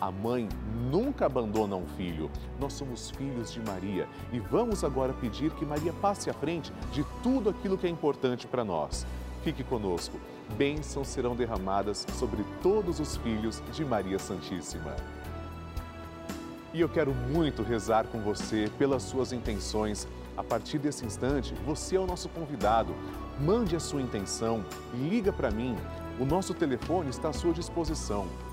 A mãe nunca abandona um filho. Nós somos filhos de Maria e vamos agora pedir que Maria passe à frente de tudo aquilo que é importante para nós. Fique conosco bênçãos serão derramadas sobre todos os filhos de Maria Santíssima. E eu quero muito rezar com você pelas suas intenções. A partir desse instante, você é o nosso convidado. Mande a sua intenção, liga para mim. O nosso telefone está à sua disposição.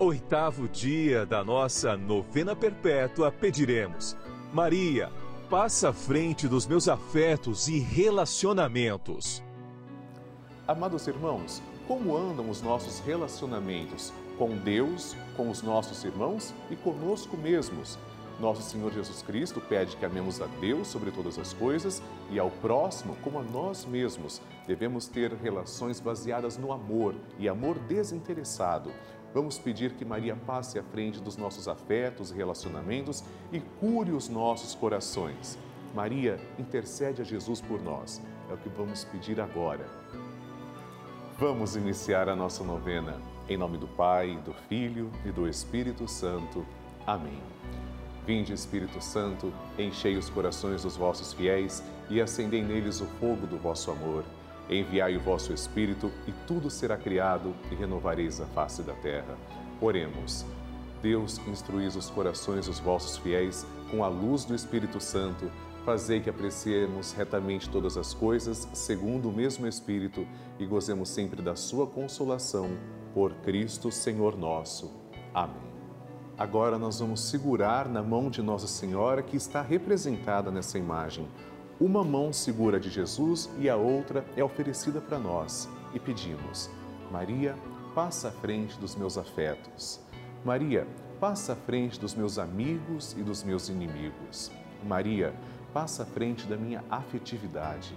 oitavo dia da nossa novena perpétua, pediremos: Maria, passa à frente dos meus afetos e relacionamentos. Amados irmãos, como andam os nossos relacionamentos com Deus, com os nossos irmãos e conosco mesmos? Nosso Senhor Jesus Cristo pede que amemos a Deus sobre todas as coisas e ao próximo como a nós mesmos. Devemos ter relações baseadas no amor e amor desinteressado. Vamos pedir que Maria passe à frente dos nossos afetos e relacionamentos e cure os nossos corações. Maria, intercede a Jesus por nós. É o que vamos pedir agora. Vamos iniciar a nossa novena. Em nome do Pai, do Filho e do Espírito Santo. Amém. Vinde, Espírito Santo, enchei os corações dos vossos fiéis e acendei neles o fogo do vosso amor. Enviai o vosso Espírito e tudo será criado e renovareis a face da terra. Oremos. Deus, instruís os corações dos vossos fiéis com a luz do Espírito Santo, Fazei que apreciemos retamente todas as coisas, segundo o mesmo Espírito, e gozemos sempre da Sua consolação. Por Cristo, Senhor nosso. Amém. Agora nós vamos segurar na mão de Nossa Senhora, que está representada nessa imagem. Uma mão segura de Jesus e a outra é oferecida para nós. E pedimos: Maria, passa à frente dos meus afetos. Maria, passa à frente dos meus amigos e dos meus inimigos. Maria, passa à frente da minha afetividade.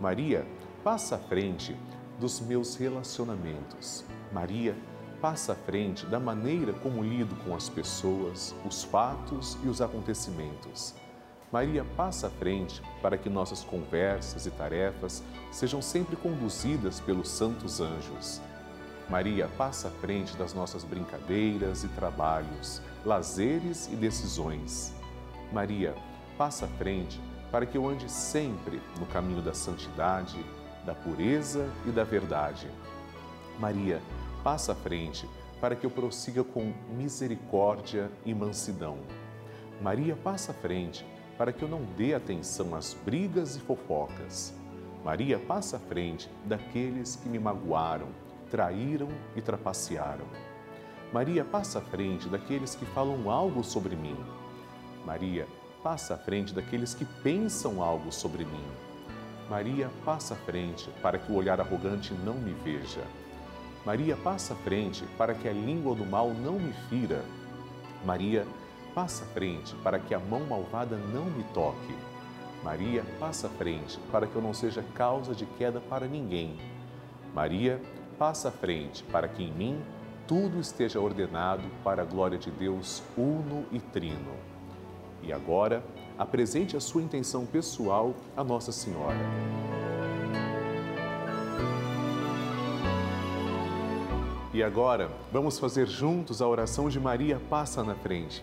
Maria, passa à frente dos meus relacionamentos. Maria, passa à frente da maneira como lido com as pessoas, os fatos e os acontecimentos. Maria passa à frente para que nossas conversas e tarefas sejam sempre conduzidas pelos santos anjos. Maria passa à frente das nossas brincadeiras e trabalhos, lazeres e decisões. Maria passa à frente para que eu ande sempre no caminho da santidade, da pureza e da verdade. Maria, passa à frente para que eu prossiga com misericórdia e mansidão. Maria passa à frente para que eu não dê atenção às brigas e fofocas. Maria passa à frente daqueles que me magoaram, traíram e trapacearam. Maria passa à frente daqueles que falam algo sobre mim. Maria passa à frente daqueles que pensam algo sobre mim. Maria passa à frente para que o olhar arrogante não me veja. Maria passa à frente para que a língua do mal não me fira. Maria passa à frente para que a mão malvada não me toque. Maria passa à frente para que eu não seja causa de queda para ninguém. Maria passa à frente para que em mim tudo esteja ordenado para a glória de Deus uno e trino. E agora, apresente a sua intenção pessoal a Nossa Senhora. E agora, vamos fazer juntos a oração de Maria Passa na Frente.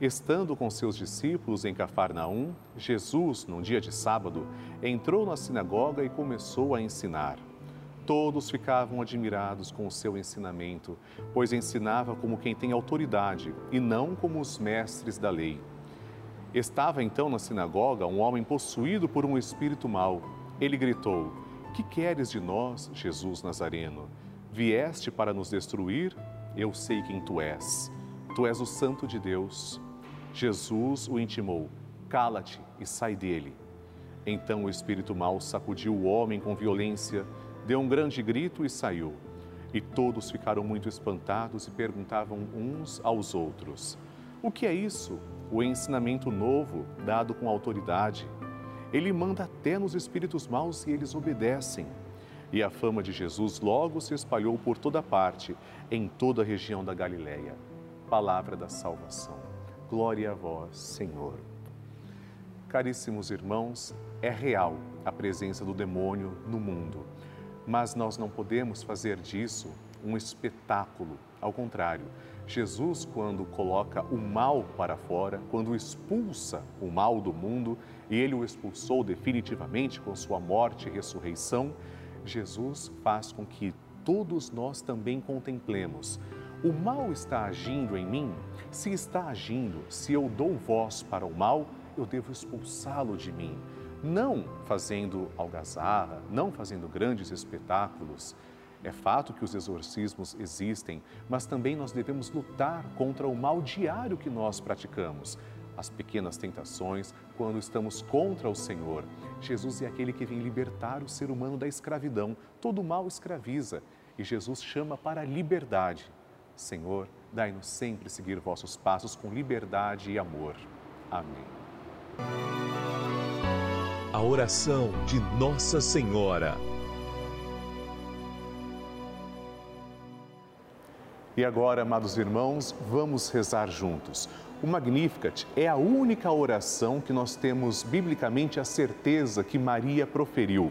Estando com seus discípulos em Cafarnaum, Jesus, num dia de sábado, entrou na sinagoga e começou a ensinar. Todos ficavam admirados com o seu ensinamento, pois ensinava como quem tem autoridade e não como os mestres da lei. Estava então na sinagoga um homem possuído por um espírito mau. Ele gritou: Que queres de nós, Jesus Nazareno? Vieste para nos destruir? Eu sei quem tu és. Tu és o Santo de Deus. Jesus o intimou: Cala-te e sai dele. Então o espírito mau sacudiu o homem com violência, deu um grande grito e saiu. E todos ficaram muito espantados e perguntavam uns aos outros: O que é isso? o ensinamento novo dado com autoridade. Ele manda até nos espíritos maus e eles obedecem. E a fama de Jesus logo se espalhou por toda parte, em toda a região da Galiléia. Palavra da salvação. Glória a vós, Senhor. Caríssimos irmãos, é real a presença do demônio no mundo, mas nós não podemos fazer disso um espetáculo. Ao contrário, Jesus, quando coloca o mal para fora, quando expulsa o mal do mundo, e ele o expulsou definitivamente com sua morte e ressurreição, Jesus faz com que todos nós também contemplemos. O mal está agindo em mim? Se está agindo, se eu dou voz para o mal, eu devo expulsá-lo de mim. Não fazendo algazarra, não fazendo grandes espetáculos, é fato que os exorcismos existem, mas também nós devemos lutar contra o mal diário que nós praticamos. As pequenas tentações, quando estamos contra o Senhor. Jesus é aquele que vem libertar o ser humano da escravidão. Todo mal escraviza e Jesus chama para a liberdade. Senhor, dai-nos sempre seguir vossos passos com liberdade e amor. Amém. A oração de Nossa Senhora. E agora, amados irmãos, vamos rezar juntos. O Magnificat é a única oração que nós temos biblicamente a certeza que Maria proferiu.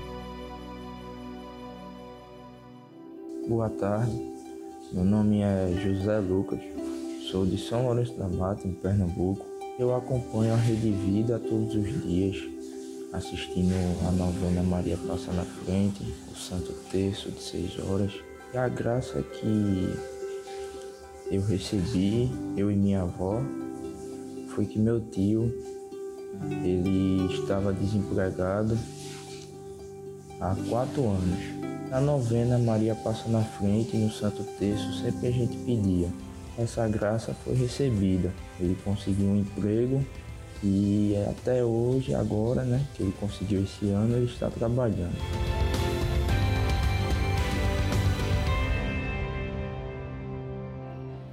Boa tarde, meu nome é José Lucas, sou de São Lourenço da Mata, em Pernambuco. Eu acompanho a Rede Vida todos os dias assistindo a novena Maria Passa na Frente, o Santo Terço de seis horas. E a graça que eu recebi, eu e minha avó, foi que meu tio, ele estava desempregado há quatro anos. Na novena Maria Passa na Frente, no Santo Terço, sempre a gente pedia. Essa graça foi recebida. Ele conseguiu um emprego e até hoje, agora, né, que ele conseguiu esse ano, ele está trabalhando.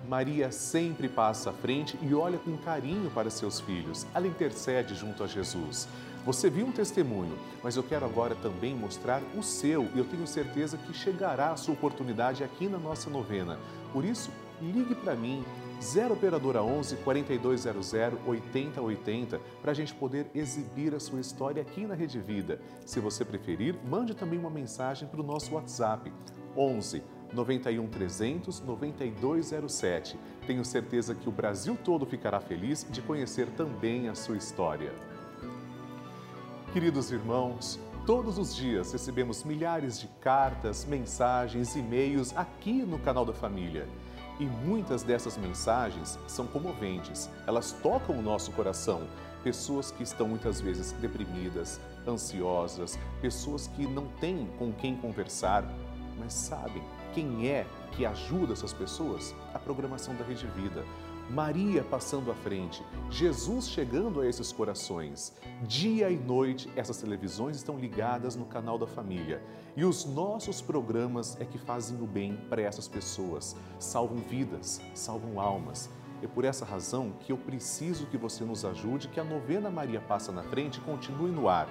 Maria sempre passa à frente e olha com carinho para seus filhos. Ela intercede junto a Jesus. Você viu um testemunho, mas eu quero agora também mostrar o seu e eu tenho certeza que chegará a sua oportunidade aqui na nossa novena. Por isso, ligue para mim, 0 Operadora 11 4200 8080 para a gente poder exibir a sua história aqui na Rede Vida. Se você preferir, mande também uma mensagem para o nosso WhatsApp 11 91 300 9207. Tenho certeza que o Brasil todo ficará feliz de conhecer também a sua história. Queridos irmãos, todos os dias recebemos milhares de cartas, mensagens, e-mails aqui no canal da Família. E muitas dessas mensagens são comoventes, elas tocam o nosso coração. Pessoas que estão muitas vezes deprimidas, ansiosas, pessoas que não têm com quem conversar, mas sabem quem é que ajuda essas pessoas? A programação da Rede Vida. Maria passando à frente, Jesus chegando a esses corações. Dia e noite, essas televisões estão ligadas no canal da família. E os nossos programas é que fazem o bem para essas pessoas, salvam vidas, salvam almas. É por essa razão que eu preciso que você nos ajude, que a novena Maria Passa na Frente continue no ar.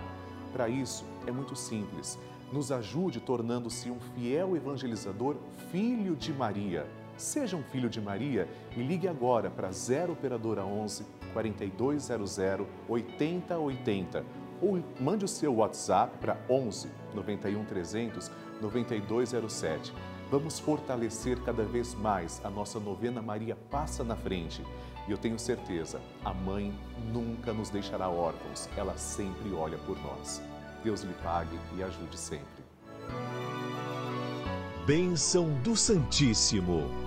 Para isso, é muito simples. Nos ajude tornando-se um fiel evangelizador, filho de Maria Seja um filho de Maria e ligue agora para 0 Operadora 11 4200 8080 ou mande o seu WhatsApp para 11 91 300 9207. Vamos fortalecer cada vez mais a nossa novena Maria Passa na Frente. E eu tenho certeza, a mãe nunca nos deixará órfãos, ela sempre olha por nós. Deus lhe pague e ajude sempre. Bênção do Santíssimo.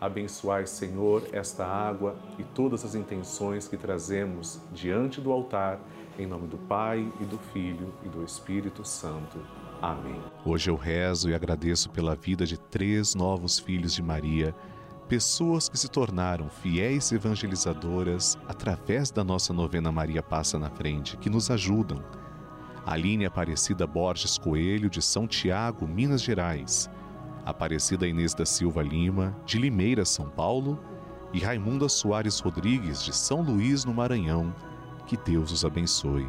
Abençoai, Senhor, esta água e todas as intenções que trazemos diante do altar, em nome do Pai e do Filho e do Espírito Santo. Amém. Hoje eu rezo e agradeço pela vida de três novos filhos de Maria, pessoas que se tornaram fiéis evangelizadoras através da nossa novena Maria Passa na Frente, que nos ajudam. Aline Aparecida Borges Coelho, de São Tiago, Minas Gerais. Aparecida Inês da Silva Lima, de Limeira, São Paulo. E Raimunda Soares Rodrigues, de São Luís, no Maranhão. Que Deus os abençoe.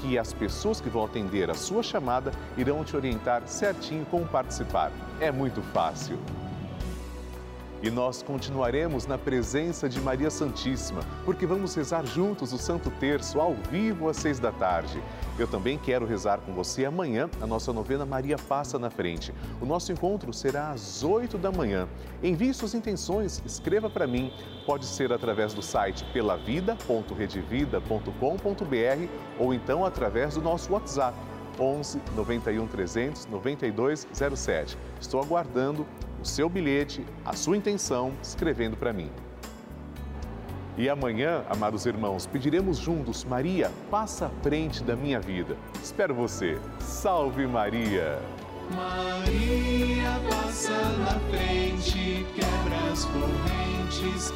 que as pessoas que vão atender a sua chamada irão te orientar certinho como participar. É muito fácil. E nós continuaremos na presença de Maria Santíssima, porque vamos rezar juntos o Santo Terço ao vivo às seis da tarde. Eu também quero rezar com você amanhã a nossa novena Maria Passa na Frente. O nosso encontro será às oito da manhã. Envie suas intenções, escreva para mim. Pode ser através do site pelavida.redevida.com.br ou então através do nosso WhatsApp 11 91 300 9207. Estou aguardando seu bilhete, a sua intenção, escrevendo para mim. E amanhã, amados irmãos, pediremos juntos: Maria, passa à frente da minha vida. Espero você. Salve Maria! Maria passa na frente, quebra as correntes.